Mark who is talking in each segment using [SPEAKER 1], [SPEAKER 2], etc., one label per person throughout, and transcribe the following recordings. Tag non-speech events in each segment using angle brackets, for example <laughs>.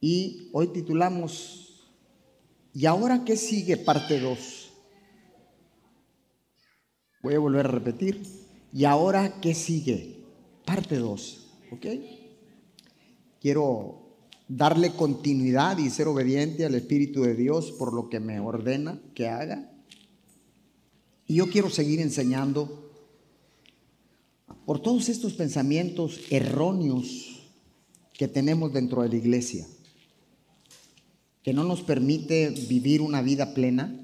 [SPEAKER 1] Y hoy titulamos, ¿y ahora qué sigue? Parte 2. Voy a volver a repetir, ¿y ahora qué sigue? Parte 2. ¿Ok? Quiero darle continuidad y ser obediente al Espíritu de Dios por lo que me ordena que haga. Y yo quiero seguir enseñando por todos estos pensamientos erróneos que tenemos dentro de la iglesia, que no nos permite vivir una vida plena,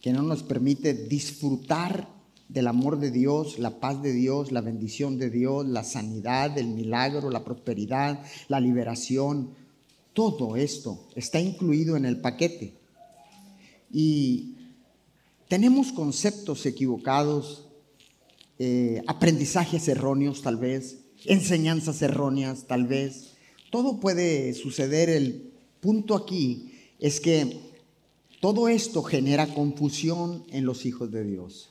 [SPEAKER 1] que no nos permite disfrutar del amor de Dios, la paz de Dios, la bendición de Dios, la sanidad, el milagro, la prosperidad, la liberación. Todo esto está incluido en el paquete. Y tenemos conceptos equivocados, eh, aprendizajes erróneos tal vez, enseñanzas erróneas tal vez. Todo puede suceder. El punto aquí es que todo esto genera confusión en los hijos de Dios.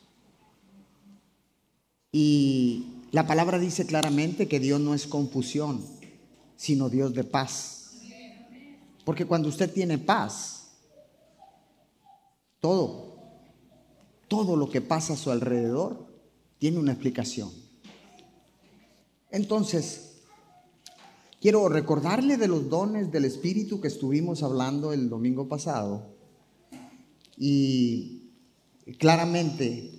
[SPEAKER 1] Y la palabra dice claramente que Dios no es confusión, sino Dios de paz. Porque cuando usted tiene paz, todo, todo lo que pasa a su alrededor tiene una explicación. Entonces, quiero recordarle de los dones del Espíritu que estuvimos hablando el domingo pasado. Y claramente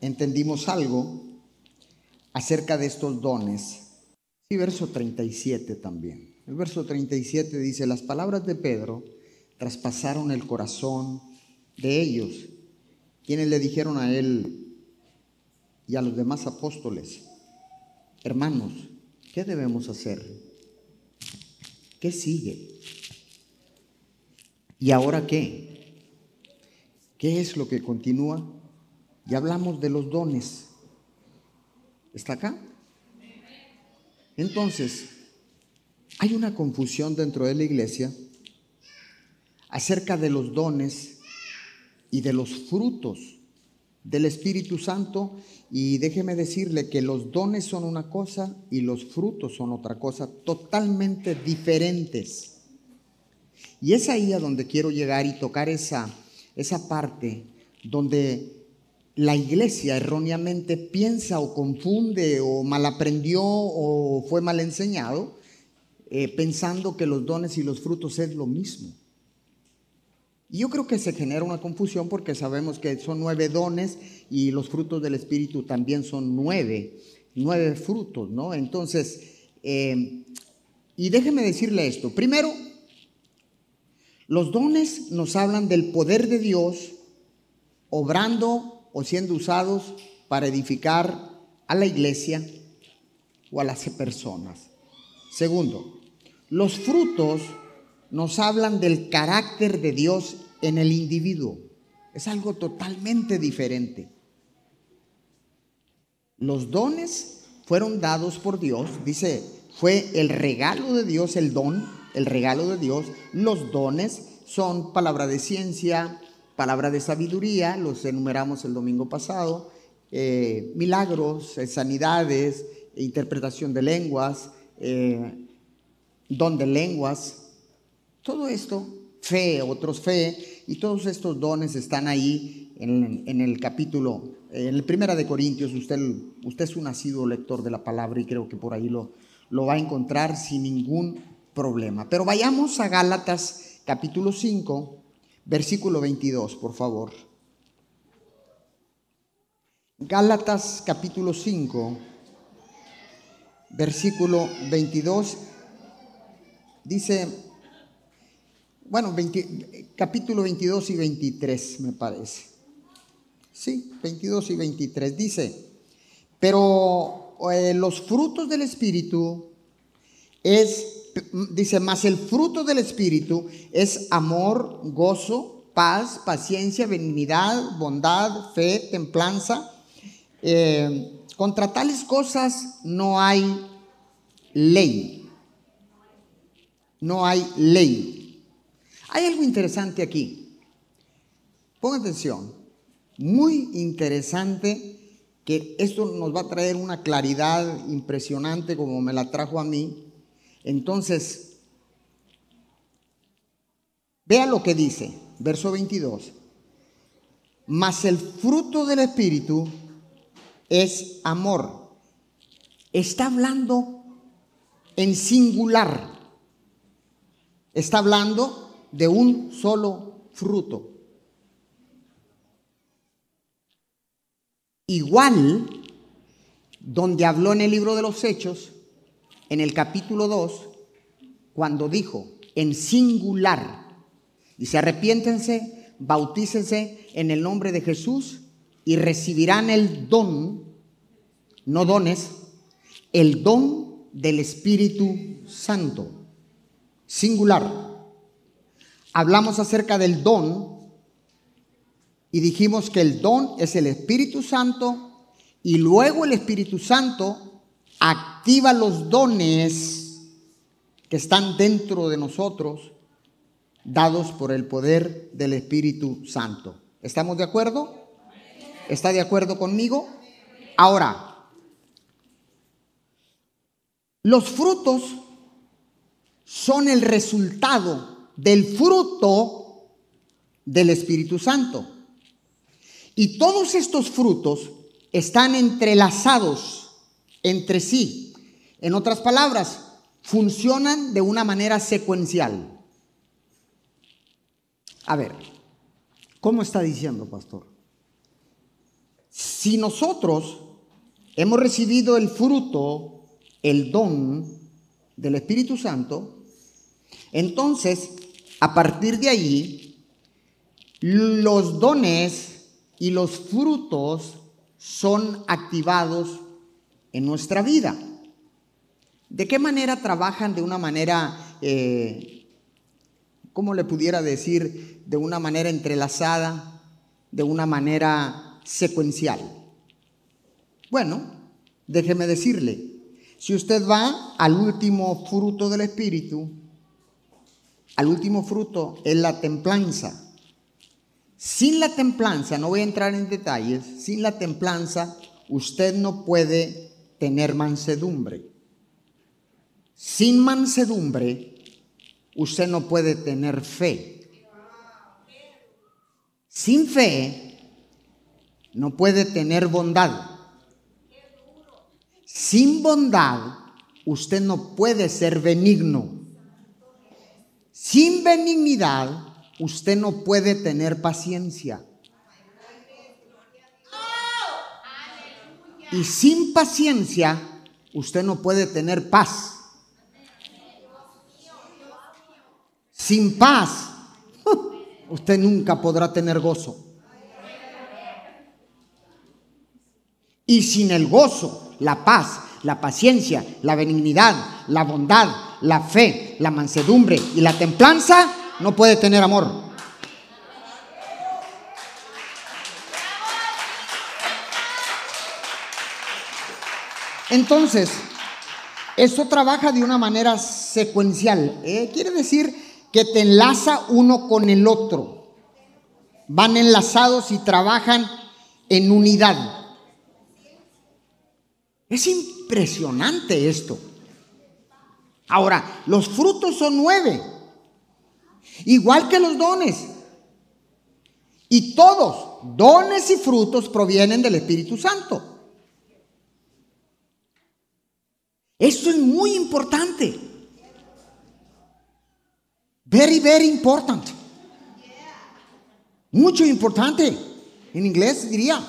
[SPEAKER 1] entendimos algo acerca de estos dones. Y verso 37 también. El verso 37 dice, las palabras de Pedro traspasaron el corazón de ellos, quienes le dijeron a él y a los demás apóstoles, hermanos, ¿qué debemos hacer? ¿Qué sigue? ¿Y ahora qué? ¿Qué es lo que continúa? Ya hablamos de los dones. ¿Está acá? Entonces, hay una confusión dentro de la iglesia acerca de los dones y de los frutos del Espíritu Santo y déjeme decirle que los dones son una cosa y los frutos son otra cosa totalmente diferentes. Y es ahí a donde quiero llegar y tocar esa, esa parte donde la iglesia erróneamente piensa o confunde o malaprendió o fue mal enseñado, eh, pensando que los dones y los frutos es lo mismo. Y yo creo que se genera una confusión porque sabemos que son nueve dones y los frutos del Espíritu también son nueve, nueve frutos, ¿no? Entonces, eh, y déjeme decirle esto. Primero, los dones nos hablan del poder de Dios obrando o siendo usados para edificar a la iglesia o a las personas. Segundo, los frutos nos hablan del carácter de Dios en el individuo. Es algo totalmente diferente. Los dones fueron dados por Dios, dice, fue el regalo de Dios, el don, el regalo de Dios. Los dones son palabra de ciencia, palabra de sabiduría, los enumeramos el domingo pasado, eh, milagros, eh, sanidades, interpretación de lenguas, eh, don de lenguas, todo esto, fe, otros fe, y todos estos dones están ahí en, el capítulo, en el primera de Corintios, usted, usted es un nacido lector de la palabra y creo que por ahí lo, lo va a encontrar sin ningún problema. Pero vayamos a Gálatas capítulo 5, Versículo 22, por favor. Gálatas capítulo 5, versículo 22, dice, bueno, capítulo 22 y 23 me parece. Sí, 22 y 23 dice, pero eh, los frutos del Espíritu es dice, más el fruto del Espíritu es amor, gozo, paz, paciencia, benignidad, bondad, fe, templanza. Eh, contra tales cosas no hay ley. No hay ley. Hay algo interesante aquí. Ponga atención. Muy interesante que esto nos va a traer una claridad impresionante como me la trajo a mí entonces, Vea lo que dice, verso 22. Mas el fruto del Espíritu es amor. Está hablando en singular. Está hablando de un solo fruto. Igual, donde habló en el libro de los Hechos, en el capítulo 2, cuando dijo en singular, dice, arrepiéntense, bautícense en el nombre de Jesús y recibirán el don, no dones, el don del Espíritu Santo. Singular. Hablamos acerca del don y dijimos que el don es el Espíritu Santo y luego el Espíritu Santo activa los dones que están dentro de nosotros, dados por el poder del Espíritu Santo. ¿Estamos de acuerdo? ¿Está de acuerdo conmigo? Ahora, los frutos son el resultado del fruto del Espíritu Santo. Y todos estos frutos están entrelazados entre sí. En otras palabras, funcionan de una manera secuencial. A ver, ¿cómo está diciendo, pastor? Si nosotros hemos recibido el fruto, el don del Espíritu Santo, entonces, a partir de ahí, los dones y los frutos son activados en nuestra vida. ¿De qué manera trabajan de una manera, eh, cómo le pudiera decir, de una manera entrelazada, de una manera secuencial? Bueno, déjeme decirle, si usted va al último fruto del Espíritu, al último fruto es la templanza. Sin la templanza, no voy a entrar en detalles, sin la templanza usted no puede tener mansedumbre. Sin mansedumbre, usted no puede tener fe. Sin fe, no puede tener bondad. Sin bondad, usted no puede ser benigno. Sin benignidad, usted no puede tener paciencia. Y sin paciencia, usted no puede tener paz. Sin paz, <laughs> usted nunca podrá tener gozo. Y sin el gozo, la paz, la paciencia, la benignidad, la bondad, la fe, la mansedumbre y la templanza, no puede tener amor. Entonces, eso trabaja de una manera secuencial. ¿eh? Quiere decir que te enlaza uno con el otro. Van enlazados y trabajan en unidad. Es impresionante esto. Ahora, los frutos son nueve, igual que los dones. Y todos, dones y frutos, provienen del Espíritu Santo. Esto es muy importante. Very, very important. Mucho importante. En inglés diría.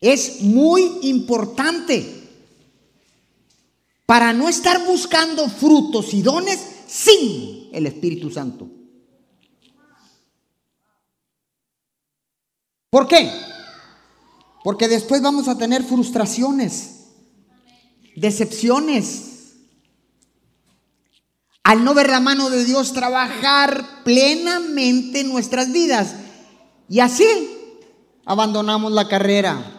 [SPEAKER 1] Es muy importante para no estar buscando frutos y dones sin el Espíritu Santo. ¿Por qué? Porque después vamos a tener frustraciones, decepciones, al no ver la mano de Dios trabajar plenamente en nuestras vidas. Y así abandonamos la carrera.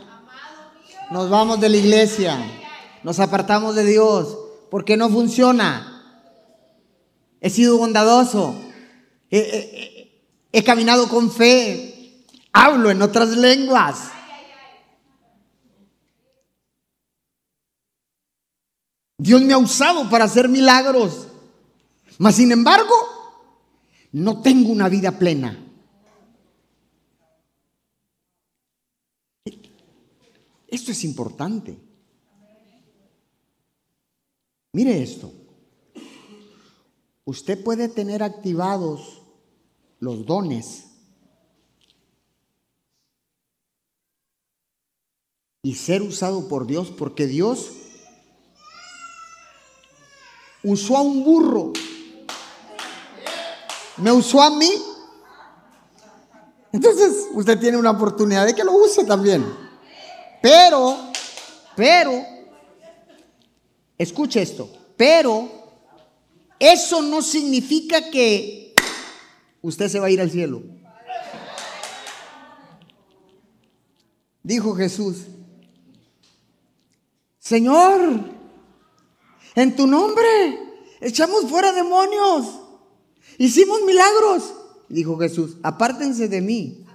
[SPEAKER 1] Nos vamos de la iglesia. Nos apartamos de Dios porque no funciona. He sido bondadoso. He, caminado con fe. Hablo en otras lenguas. Dios me ha usado para hacer milagros. Mas sin embargo, no tengo una vida plena. Esto es importante. Mire esto. Usted puede tener activados los dones y ser usado por Dios porque Dios usó a un burro. Me usó a mí. Entonces usted tiene una oportunidad de que lo use también. Pero, pero, escuche esto, pero eso no significa que usted se va a ir al cielo. Dijo Jesús, Señor, en tu nombre echamos fuera demonios, hicimos milagros. Dijo Jesús, apártense de mí,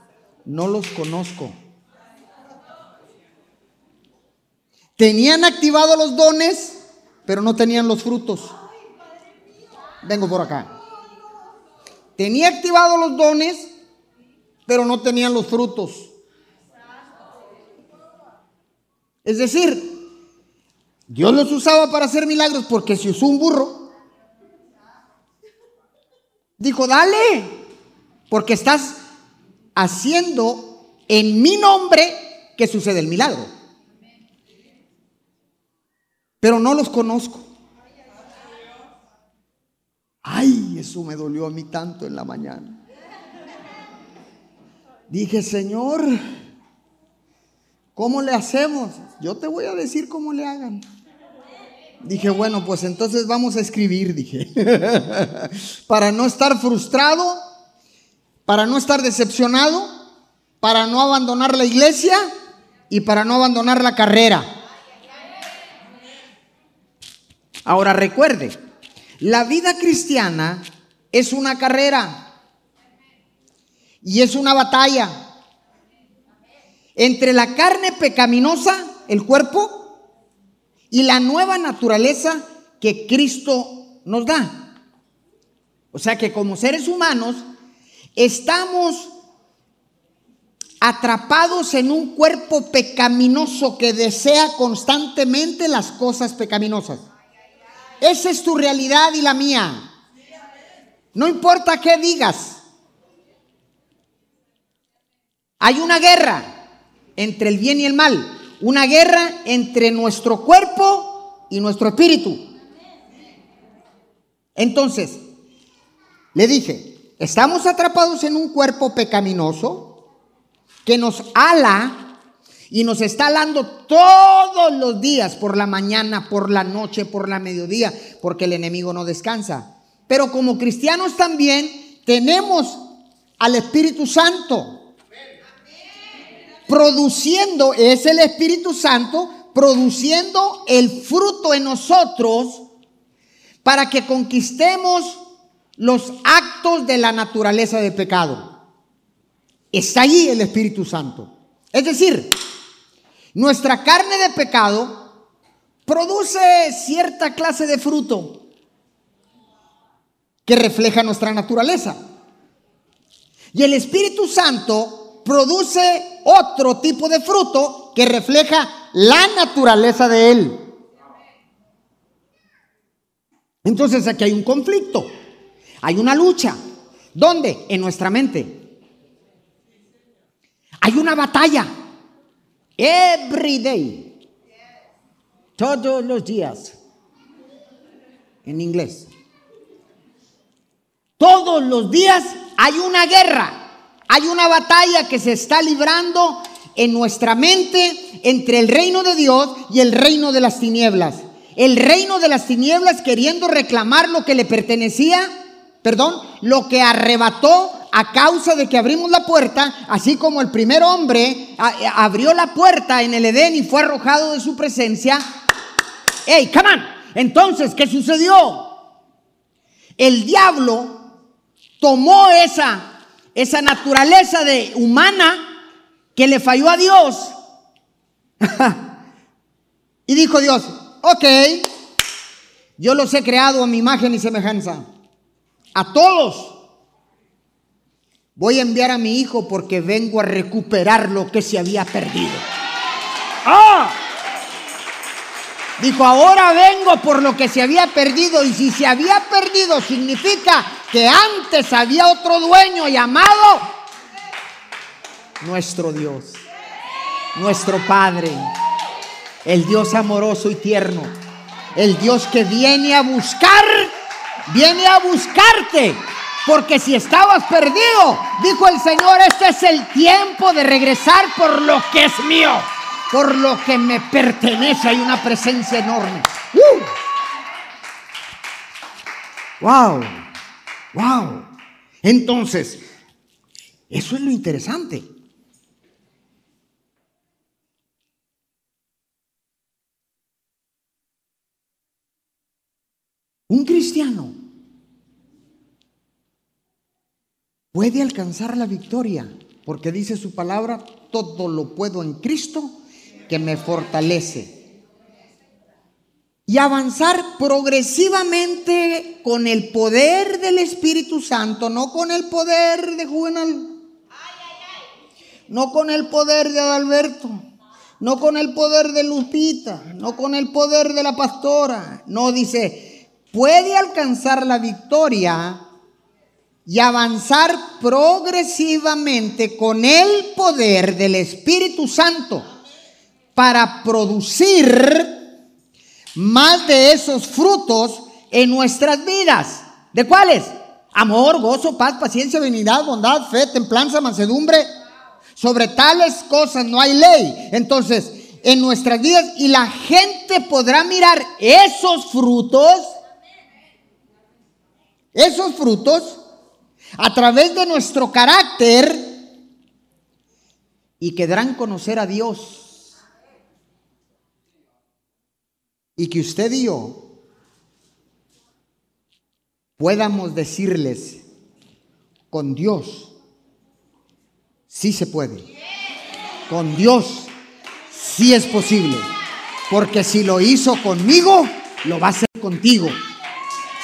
[SPEAKER 1] no los conozco. Tenían activados los dones, pero no tenían los frutos. Vengo por acá. Tenía activados los dones, pero no tenían los frutos. Es decir, Dios los usaba para hacer milagros porque si usó un burro, dijo, dale, porque estás haciendo en mi nombre que sucede el milagro. Pero no los conozco. Ay, eso me dolió a mí tanto en la mañana. Dije, Señor, ¿cómo le hacemos? Yo te voy a decir cómo le hagan. Dije, bueno, pues entonces vamos a escribir, dije, <laughs> para no estar frustrado, para no estar decepcionado, para no abandonar la iglesia y para no abandonar la carrera. Ahora recuerde, la vida cristiana es una carrera y es una batalla entre la carne pecaminosa, el cuerpo, y la nueva naturaleza que Cristo nos da. O sea que como seres humanos estamos atrapados en un cuerpo pecaminoso que desea constantemente las cosas pecaminosas. Esa es tu realidad y la mía. No importa qué digas. Hay una guerra entre el bien y el mal. Una guerra entre nuestro cuerpo y nuestro espíritu. Entonces, le dije, estamos atrapados en un cuerpo pecaminoso que nos ala y nos está alando todos los días, por la mañana, por la noche, por la mediodía, porque el enemigo no descansa. Pero como cristianos también tenemos al Espíritu Santo. Produciendo, es el Espíritu Santo, produciendo el fruto en nosotros para que conquistemos los actos de la naturaleza de pecado. Está ahí el Espíritu Santo. Es decir, nuestra carne de pecado produce cierta clase de fruto que refleja nuestra naturaleza. Y el Espíritu Santo produce otro tipo de fruto que refleja la naturaleza de Él. Entonces aquí hay un conflicto, hay una lucha. ¿Dónde? En nuestra mente. Hay una batalla. Every day. Todos los días. En inglés. Todos los días hay una guerra. Hay una batalla que se está librando en nuestra mente entre el reino de Dios y el reino de las tinieblas. El reino de las tinieblas queriendo reclamar lo que le pertenecía, perdón, lo que arrebató a causa de que abrimos la puerta, así como el primer hombre eh, abrió la puerta en el Edén y fue arrojado de su presencia. ¡Hey, come on! Entonces, ¿qué sucedió? El diablo tomó esa, esa naturaleza de humana que le falló a Dios. <laughs> y dijo Dios, ok, yo los he creado a mi imagen y semejanza. a todos. Voy a enviar a mi hijo porque vengo a recuperar lo que se había perdido. ¡Ah! Dijo, ahora vengo por lo que se había perdido. Y si se había perdido significa que antes había otro dueño llamado nuestro Dios, nuestro Padre, el Dios amoroso y tierno, el Dios que viene a buscar, viene a buscarte. Porque si estabas perdido, dijo el Señor, este es el tiempo de regresar por lo que es mío por lo que me pertenece. Hay una presencia enorme. ¡Wow! ¡Wow! Entonces, eso es lo interesante. Un cristiano puede alcanzar la victoria porque dice su palabra, todo lo puedo en Cristo que me fortalece. Y avanzar progresivamente con el poder del Espíritu Santo, no con el poder de Juvenal, no con el poder de Adalberto, no con el poder de Lupita, no con el poder de la pastora. No dice, puede alcanzar la victoria y avanzar progresivamente con el poder del Espíritu Santo para producir más de esos frutos en nuestras vidas. ¿De cuáles? Amor, gozo, paz, paciencia, benignidad, bondad, fe, templanza, mansedumbre. Sobre tales cosas no hay ley. Entonces, en nuestras vidas y la gente podrá mirar esos frutos, esos frutos, a través de nuestro carácter y quedarán conocer a Dios y que usted y yo podamos decirles, con Dios sí se puede. Con Dios sí es posible. Porque si lo hizo conmigo, lo va a hacer contigo.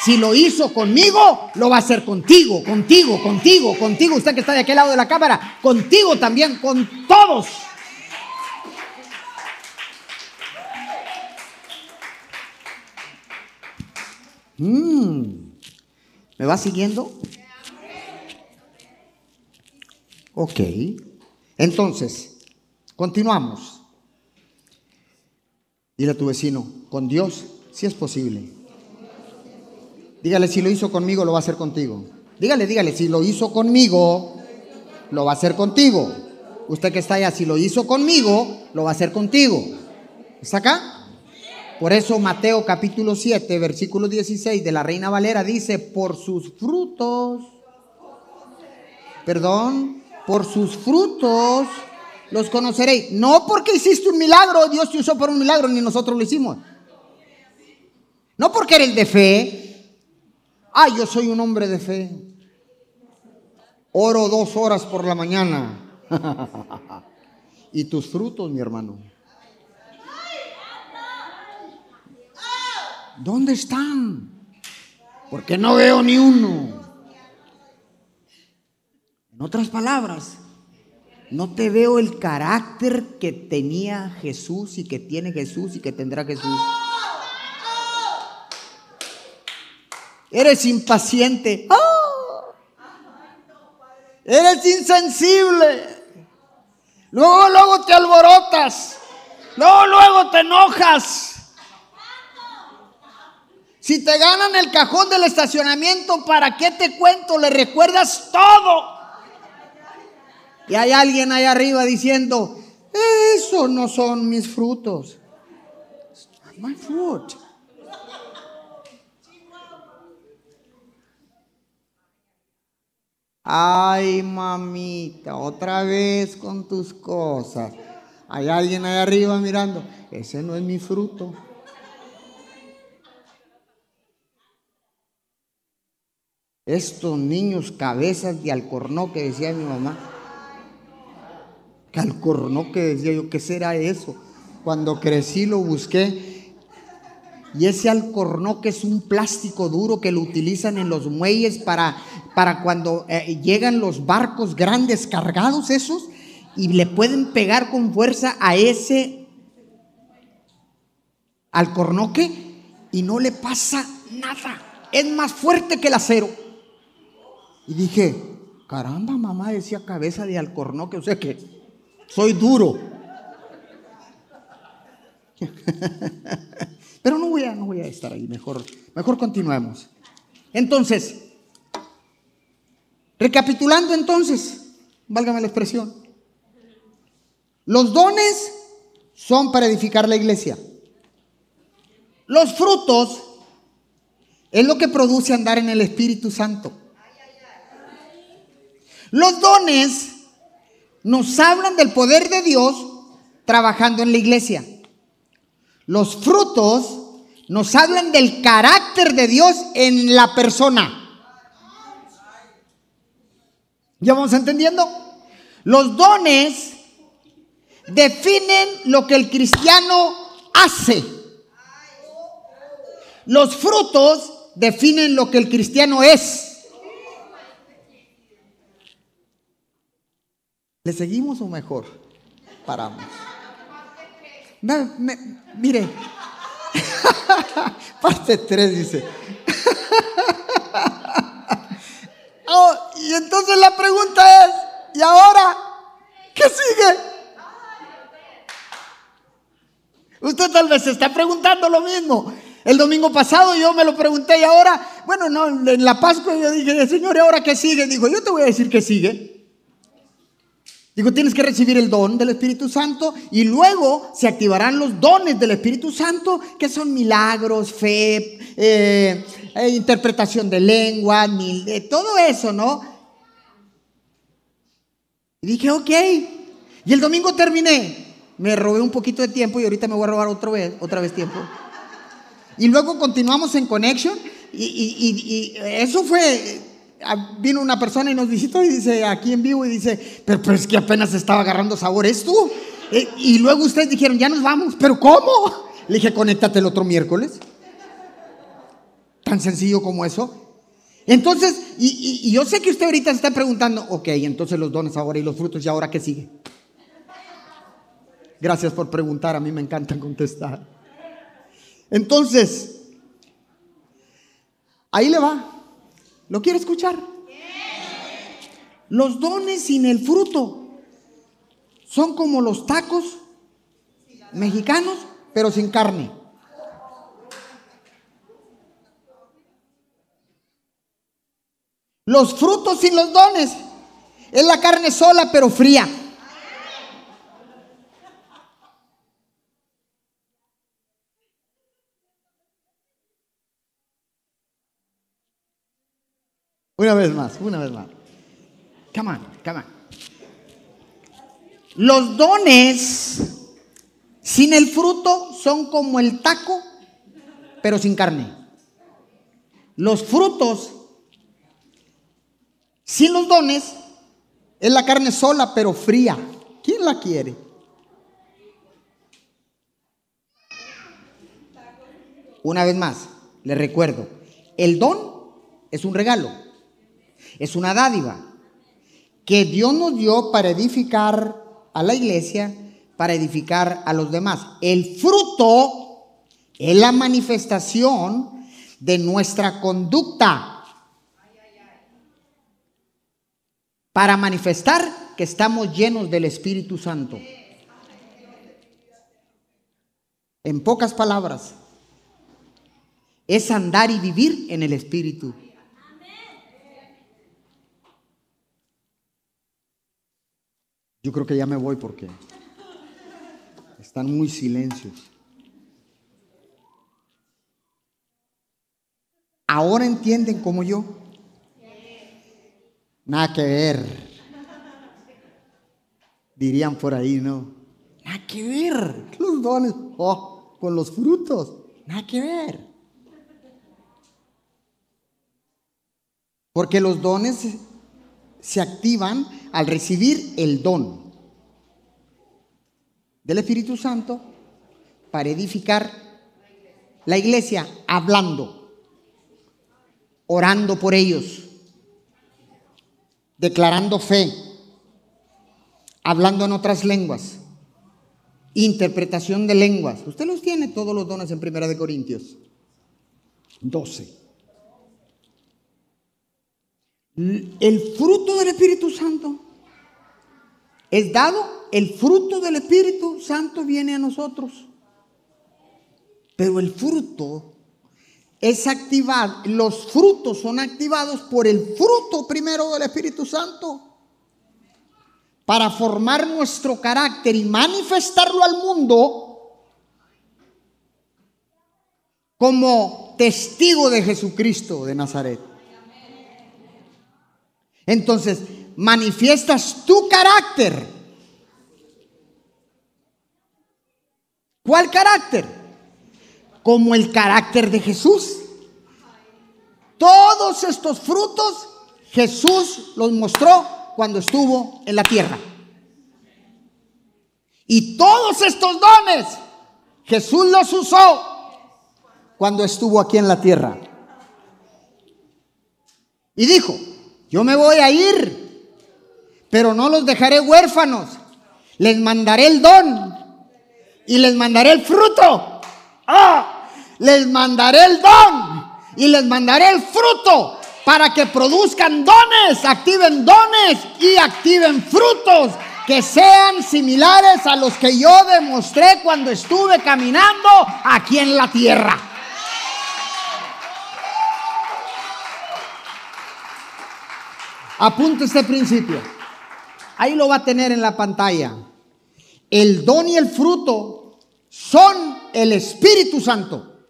[SPEAKER 1] Si lo hizo conmigo, lo va a hacer contigo, contigo, contigo, contigo. Usted que está de aquel lado de la cámara, contigo también, con todos. Mm. ¿Me va siguiendo? Ok. Entonces, continuamos. Dile a tu vecino, con Dios sí es posible. Dígale, si lo hizo conmigo, lo va a hacer contigo. Dígale, dígale, si lo hizo conmigo, lo va a hacer contigo. Usted que está allá, si lo hizo conmigo, lo va a hacer contigo. ¿Está acá? Por eso Mateo capítulo 7, versículo 16 de la Reina Valera dice, por sus frutos, perdón, por sus frutos los conoceréis. No porque hiciste un milagro, Dios te usó por un milagro, ni nosotros lo hicimos. No porque eres de fe. Ah, yo soy un hombre de fe. Oro dos horas por la mañana. <laughs> y tus frutos, mi hermano. ¿Dónde están? Porque no veo ni uno. En otras palabras, no te veo el carácter que tenía Jesús y que tiene Jesús y que tendrá Jesús. Eres impaciente. ¡Ah! Eres insensible. Luego, luego te alborotas. Luego, luego te enojas. Si te ganan el cajón del estacionamiento, ¿para qué te cuento? Le recuerdas todo. Y hay alguien ahí arriba diciendo, eso no son mis frutos. my fruit. Ay, mamita, otra vez con tus cosas. Hay alguien ahí arriba mirando, ese no es mi fruto. Estos niños cabezas de alcornoque, decía mi mamá. Alcornoque, decía yo, ¿qué será eso? Cuando crecí lo busqué. Y ese alcornoque es un plástico duro que lo utilizan en los muelles para, para cuando eh, llegan los barcos grandes cargados esos y le pueden pegar con fuerza a ese alcornoque y no le pasa nada. Es más fuerte que el acero. Y dije, caramba, mamá decía cabeza de alcornoque, o sea que soy duro. <laughs> Pero no voy a, no voy a estar ahí, mejor, mejor continuemos. Entonces, recapitulando entonces, válgame la expresión, los dones son para edificar la iglesia. Los frutos es lo que produce andar en el Espíritu Santo. Los dones nos hablan del poder de Dios trabajando en la iglesia. Los frutos nos hablan del carácter de Dios en la persona. ¿Ya vamos entendiendo? Los dones definen lo que el cristiano hace. Los frutos definen lo que el cristiano es. ¿Le seguimos o mejor? Paramos mire, <laughs> parte 3 dice. <laughs> oh, y entonces la pregunta es, ¿y ahora qué sigue? Usted tal vez se está preguntando lo mismo. El domingo pasado yo me lo pregunté y ahora, bueno, no, en la Pascua yo dije, Señor, ¿y ahora qué sigue? Dijo, yo te voy a decir qué sigue. Digo, tienes que recibir el don del Espíritu Santo y luego se activarán los dones del Espíritu Santo, que son milagros, fe, eh, eh, interpretación de lengua, todo eso, ¿no? Y dije, ok. Y el domingo terminé. Me robé un poquito de tiempo y ahorita me voy a robar otra vez, otra vez tiempo. Y luego continuamos en Connection y, eso fue vino una persona y nos visitó y dice, aquí en vivo, y dice, pero, es que apenas estaba agarrando sabor esto. Eh, y luego ustedes dijeron, ya nos vamos, pero ¿cómo? Le dije, conéctate el otro miércoles. Tan sencillo como eso. Entonces, y, y, yo sé que usted ahorita se está preguntando, ok, entonces los dones ahora y los frutos, ¿y ahora qué sigue? Gracias por preguntar, a mí me encanta contestar. Entonces, ahí le va. ¿Lo quiere escuchar? Los dones sin el fruto son como los tacos mexicanos, pero sin carne. Los frutos sin los dones es la carne sola, pero fría. Una vez más, una vez más. Come on, come on. Los dones sin el fruto son como el taco, pero sin carne. Los frutos sin los dones es la carne sola, pero fría. ¿Quién la quiere? Una vez más, le recuerdo, el don es un regalo. Es una dádiva que Dios nos dio para edificar a la iglesia, para edificar a los demás. El fruto es la manifestación de nuestra conducta para manifestar que estamos llenos del Espíritu Santo. En pocas palabras, es andar y vivir en el Espíritu. Yo creo que ya me voy porque están muy silencios. Ahora entienden como yo. Nada que ver. Dirían por ahí, ¿no? Nada que ver. Los dones, oh, con los frutos. Nada que ver. Porque los dones se activan al recibir el don del Espíritu Santo para edificar la iglesia hablando, orando por ellos, declarando fe, hablando en otras lenguas, interpretación de lenguas. Usted los tiene todos los dones en Primera de Corintios 12. El fruto del Espíritu Santo es dado, el fruto del Espíritu Santo viene a nosotros. Pero el fruto es activado, los frutos son activados por el fruto primero del Espíritu Santo para formar nuestro carácter y manifestarlo al mundo como testigo de Jesucristo de Nazaret. Entonces, manifiestas tu carácter. ¿Cuál carácter? como el carácter de Jesús. Todos estos frutos Jesús los mostró cuando estuvo en la tierra. Y todos estos dones Jesús los usó cuando estuvo aquí en la tierra. Y dijo, yo me voy a ir, pero no los dejaré huérfanos. Les mandaré el don y les mandaré el fruto. ¡Ah! les mandaré el don y les mandaré el fruto para que produzcan dones, activen dones y activen frutos que sean similares a los que yo demostré cuando estuve caminando aquí en la tierra. Apunte este principio. Ahí lo va a tener en la pantalla. El don y el fruto son el Espíritu Santo.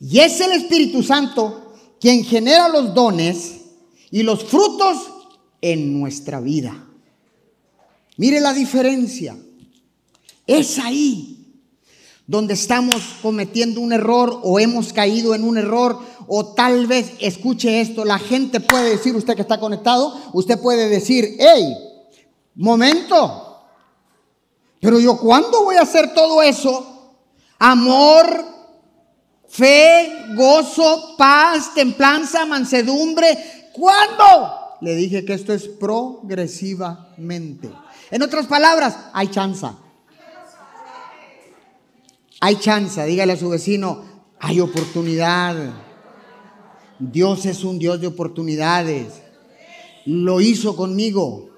[SPEAKER 1] Y es el Espíritu Santo quien genera los dones y los frutos en nuestra vida. Mire la diferencia. Es ahí donde estamos cometiendo un error o hemos caído en un error o tal vez, escuche esto, la gente puede decir, usted que está conectado, usted puede decir, hey, momento, pero yo cuándo voy a hacer todo eso? Amor, fe, gozo, paz, templanza, mansedumbre. ¿Cuándo? Le dije que esto es progresivamente. En otras palabras, hay chance. Hay chance. Dígale a su vecino, hay oportunidad. Dios es un Dios de oportunidades. Lo hizo conmigo.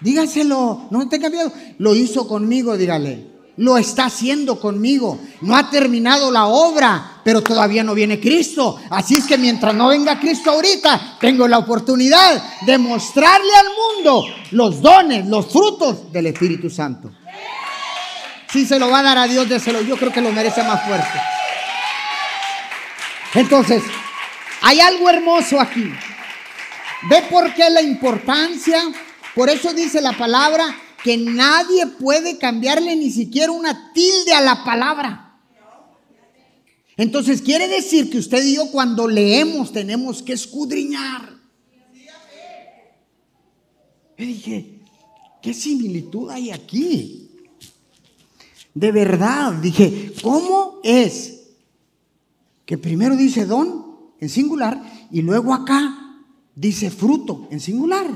[SPEAKER 1] Dígaselo, no tenga miedo. Lo hizo conmigo, dígale lo está haciendo conmigo. No ha terminado la obra, pero todavía no viene Cristo. Así es que mientras no venga Cristo ahorita, tengo la oportunidad de mostrarle al mundo los dones, los frutos del Espíritu Santo. Si se lo va a dar a Dios, déselo. Yo creo que lo merece más fuerte. Entonces, hay algo hermoso aquí. ¿Ve por qué la importancia? Por eso dice la palabra que nadie puede cambiarle ni siquiera una tilde a la palabra. Entonces quiere decir que usted y yo cuando leemos tenemos que escudriñar. Yo dije, ¿qué similitud hay aquí? De verdad, dije, ¿cómo es que primero dice don en singular y luego acá dice fruto en singular?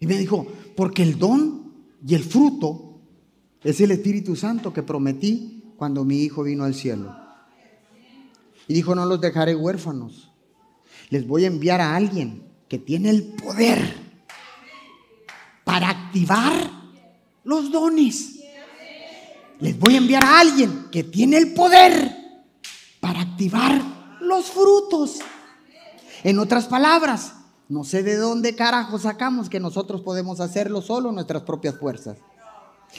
[SPEAKER 1] Y me dijo, porque el don y el fruto es el Espíritu Santo que prometí cuando mi hijo vino al cielo. Y dijo, no los dejaré huérfanos. Les voy a enviar a alguien que tiene el poder para activar los dones. Les voy a enviar a alguien que tiene el poder para activar los frutos. En otras palabras, no sé de dónde carajo sacamos que nosotros podemos hacerlo solo nuestras propias fuerzas.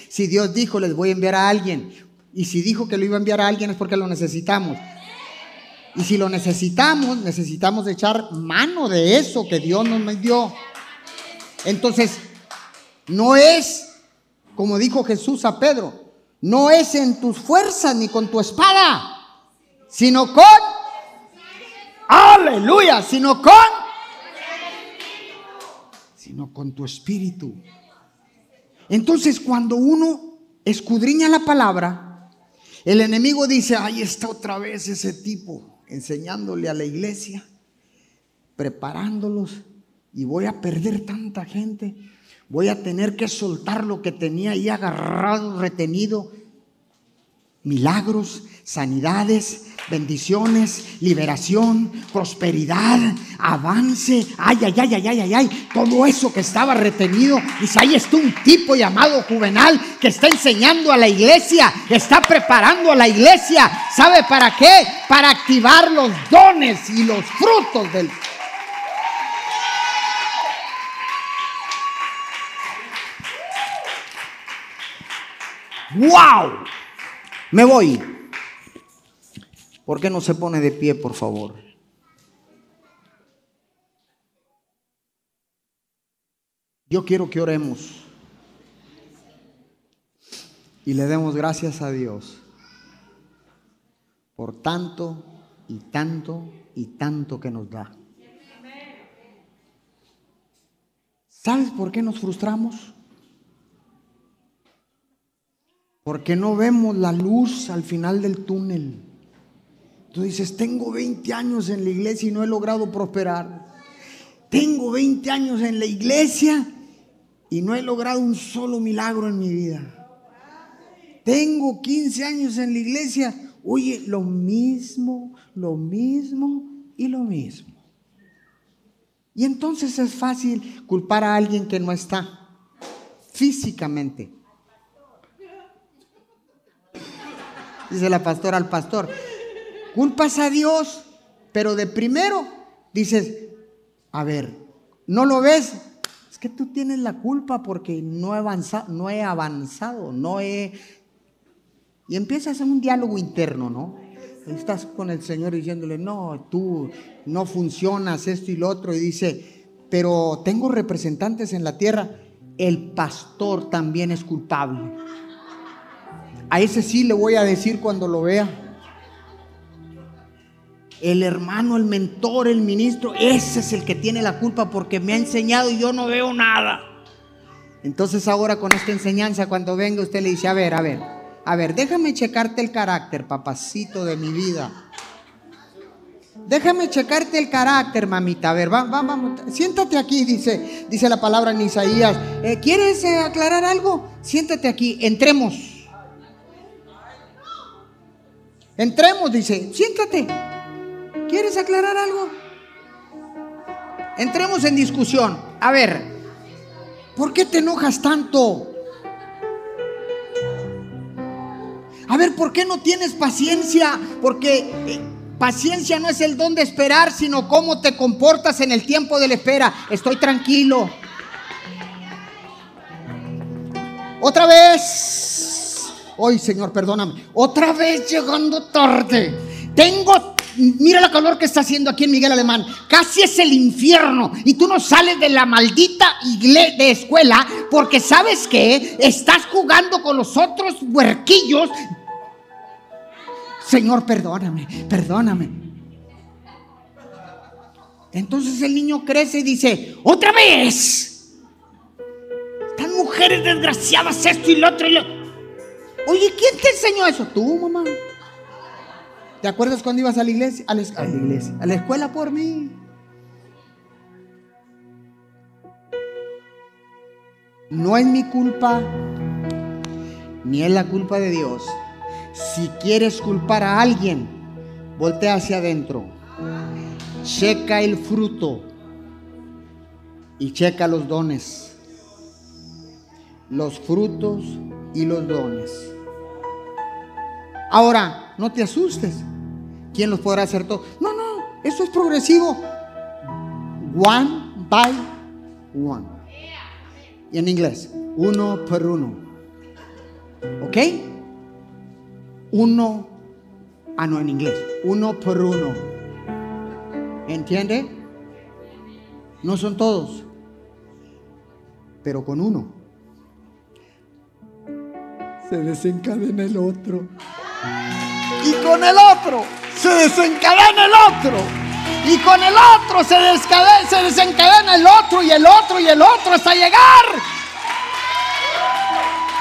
[SPEAKER 1] Si Dios dijo, les voy a enviar a alguien, y si dijo que lo iba a enviar a alguien es porque lo necesitamos. Y si lo necesitamos, necesitamos echar mano de eso que Dios nos dio. Entonces, no es, como dijo Jesús a Pedro, no es en tus fuerzas ni con tu espada, sino con, aleluya, sino con sino con tu espíritu. Entonces, cuando uno escudriña la palabra El enemigo dice, ahí está otra vez ese tipo, enseñándole a la iglesia, preparándolos, y voy a perder tanta gente. Voy a tener que soltar lo que tenía ahí agarrado, retenido. Milagros, sanidades, bendiciones, liberación, prosperidad, avance, ay, ay, ay, ay, ay, ay, todo eso que estaba retenido. Dice, ahí está un tipo llamado Juvenal que está enseñando a la iglesia, está preparando a la iglesia. ¿Sabe para qué? Para activar los dones y los frutos del... ¡Wow! Me voy. ¿Por qué no se pone de pie, por favor? Yo quiero que oremos y le demos gracias a Dios por tanto y tanto y tanto que nos da. ¿Sabes por qué nos frustramos? Porque no vemos la luz al final del túnel. Tú dices, tengo 20 años en la iglesia y no he logrado prosperar. Tengo 20 años en la iglesia y no he logrado un solo milagro en mi vida. Tengo 15 años en la iglesia. Oye, lo mismo, lo mismo y lo mismo. Y entonces es fácil culpar a alguien que no está físicamente. dice la pastora al pastor. Culpas a Dios, pero de primero dices, a ver, ¿no lo ves? Es que tú tienes la culpa porque no he avanzado, no he avanzado, no he... Y empiezas un diálogo interno, ¿no? Estás con el Señor diciéndole, no, tú no funcionas, esto y lo otro, y dice, pero tengo representantes en la tierra, el pastor también es culpable. A ese sí le voy a decir cuando lo vea. El hermano, el mentor, el ministro, ese es el que tiene la culpa porque me ha enseñado y yo no veo nada. Entonces ahora con esta enseñanza, cuando venga usted le dice, a ver, a ver, a ver, déjame checarte el carácter, papacito de mi vida. Déjame checarte el carácter, mamita. A ver, vamos, siéntate aquí, dice, dice la palabra en Isaías. Eh, ¿Quieres eh, aclarar algo? Siéntate aquí, entremos. Entremos, dice, siéntate. ¿Quieres aclarar algo? Entremos en discusión. A ver, ¿por qué te enojas tanto? A ver, ¿por qué no tienes paciencia? Porque eh, paciencia no es el don de esperar, sino cómo te comportas en el tiempo de la espera. Estoy tranquilo. Otra vez. Hoy, Señor, perdóname. Otra vez llegando tarde. Tengo, mira la calor que está haciendo aquí en Miguel Alemán. Casi es el infierno. Y tú no sales de la maldita iglesia de escuela porque sabes que estás jugando con los otros huerquillos. Señor, perdóname, perdóname. Entonces el niño crece y dice, otra vez. Están mujeres desgraciadas, esto y lo otro y lo Oye, ¿quién te enseñó eso? Tú, mamá. ¿Te acuerdas cuando ibas a la iglesia? A la, iglesia, a la escuela por mí. No es mi culpa, ni es la culpa de Dios. Si quieres culpar a alguien, voltea hacia adentro. Checa el fruto y checa los dones. Los frutos y los dones. Ahora, no te asustes. ¿Quién los podrá hacer todos? No, no, eso es progresivo. One by one. Y en inglés, uno por uno. ¿Ok? Uno, ah, no, en inglés, uno por uno. ¿Entiende? No son todos, pero con uno se desencadena el otro. Y con el otro se desencadena el otro. Y con el otro se, se desencadena el otro y el otro y el otro hasta llegar.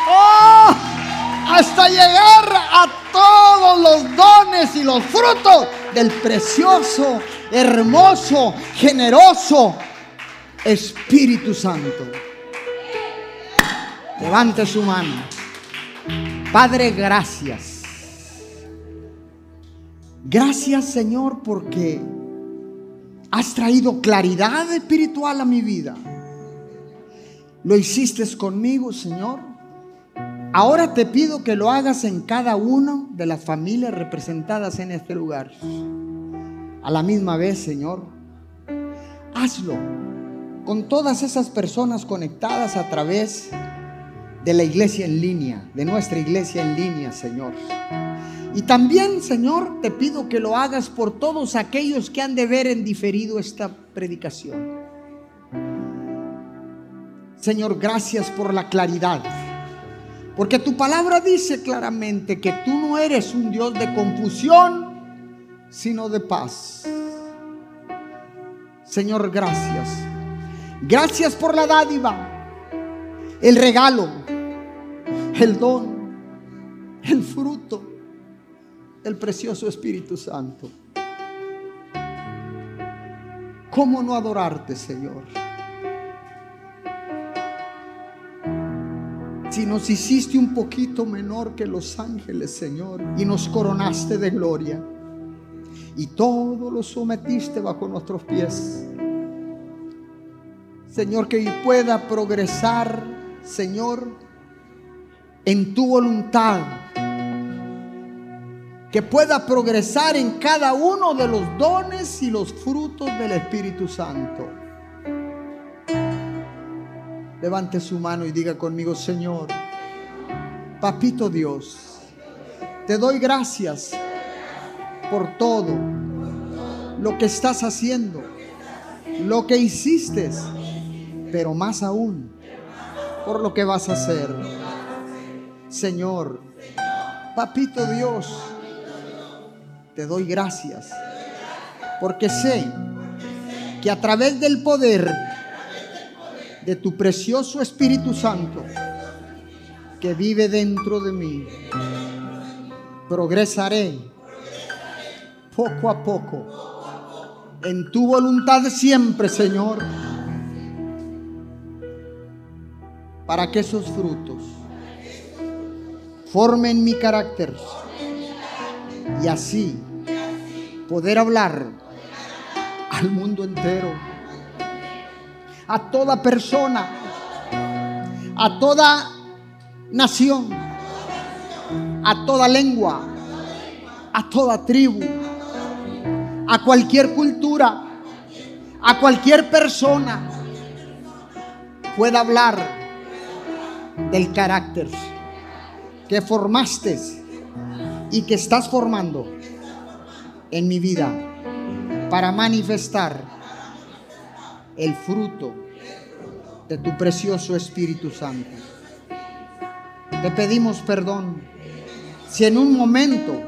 [SPEAKER 1] ¡Oh! Hasta llegar a todos los dones y los frutos del precioso, hermoso, generoso Espíritu Santo. Levante su mano. Padre, gracias. Gracias Señor porque has traído claridad espiritual a mi vida. Lo hiciste conmigo, Señor. Ahora te pido que lo hagas en cada una de las familias representadas en este lugar. A la misma vez, Señor, hazlo con todas esas personas conectadas a través de la iglesia en línea, de nuestra iglesia en línea, Señor. Y también, Señor, te pido que lo hagas por todos aquellos que han de ver en diferido esta predicación. Señor, gracias por la claridad. Porque tu palabra dice claramente que tú no eres un Dios de confusión, sino de paz. Señor, gracias. Gracias por la dádiva, el regalo, el don, el fruto, el precioso Espíritu Santo. ¿Cómo no adorarte, Señor? Si nos hiciste un poquito menor que los ángeles, Señor, y nos coronaste de gloria, y todo lo sometiste bajo nuestros pies. Señor, que pueda progresar, Señor, en tu voluntad. Que pueda progresar en cada uno de los dones y los frutos del Espíritu Santo. Levante su mano y diga conmigo, Señor, Papito Dios, te doy gracias por todo lo que estás haciendo, lo que hiciste pero más aún por lo que vas a hacer. Señor, papito Dios, te doy gracias porque sé que a través del poder de tu precioso Espíritu Santo que vive dentro de mí, progresaré poco a poco en tu voluntad siempre, Señor para que esos frutos formen mi carácter. Y así poder hablar al mundo entero, a toda persona, a toda nación, a toda lengua, a toda tribu, a cualquier cultura, a cualquier persona pueda hablar del carácter que formaste y que estás formando en mi vida para manifestar el fruto de tu precioso Espíritu Santo. Te pedimos perdón si en un momento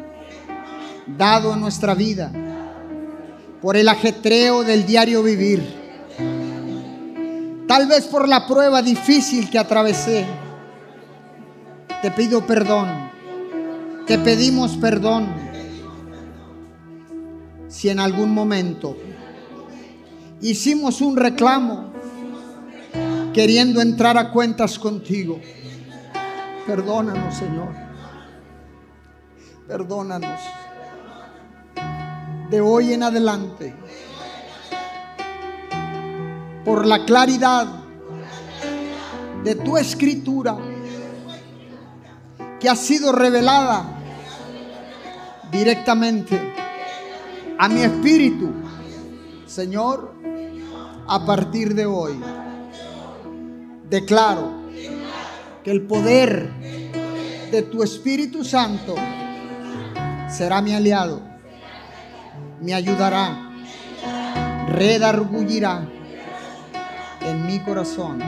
[SPEAKER 1] dado en nuestra vida por el ajetreo del diario vivir, Tal vez por la prueba difícil que atravesé. Te pido perdón. Te pedimos perdón. Si en algún momento hicimos un reclamo queriendo entrar a cuentas contigo. Perdónanos, Señor. Perdónanos. De hoy en adelante por la claridad de tu escritura que ha sido revelada directamente a mi espíritu. Señor, a partir de hoy, declaro que el poder de tu Espíritu Santo será mi aliado, me ayudará, redargullirá en mi corazón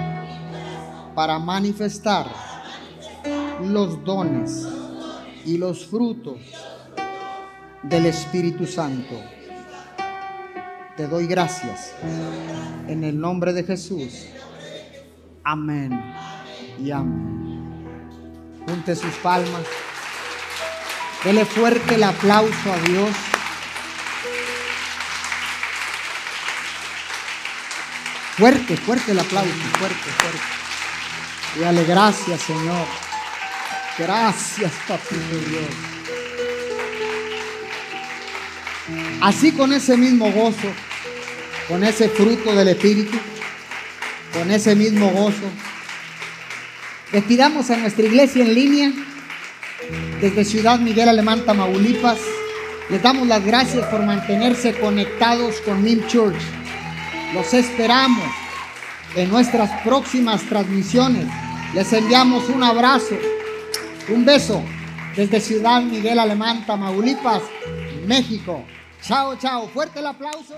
[SPEAKER 1] para manifestar los dones y los frutos del Espíritu Santo. Te doy gracias en el nombre de Jesús. Amén y amén. Junte sus palmas. Dele fuerte el aplauso a Dios. Fuerte, fuerte el aplauso, fuerte, fuerte. Dígale gracias, Señor. Gracias, Papito Dios. Así con ese mismo gozo, con ese fruto del Espíritu, con ese mismo gozo, despidamos a nuestra iglesia en línea desde Ciudad Miguel Alemán, Tamaulipas. Les damos las gracias por mantenerse conectados con MIM Church. Los esperamos en nuestras próximas transmisiones. Les enviamos un abrazo, un beso desde Ciudad Miguel Alemán, Tamaulipas, México. Chao, chao. Fuerte el aplauso.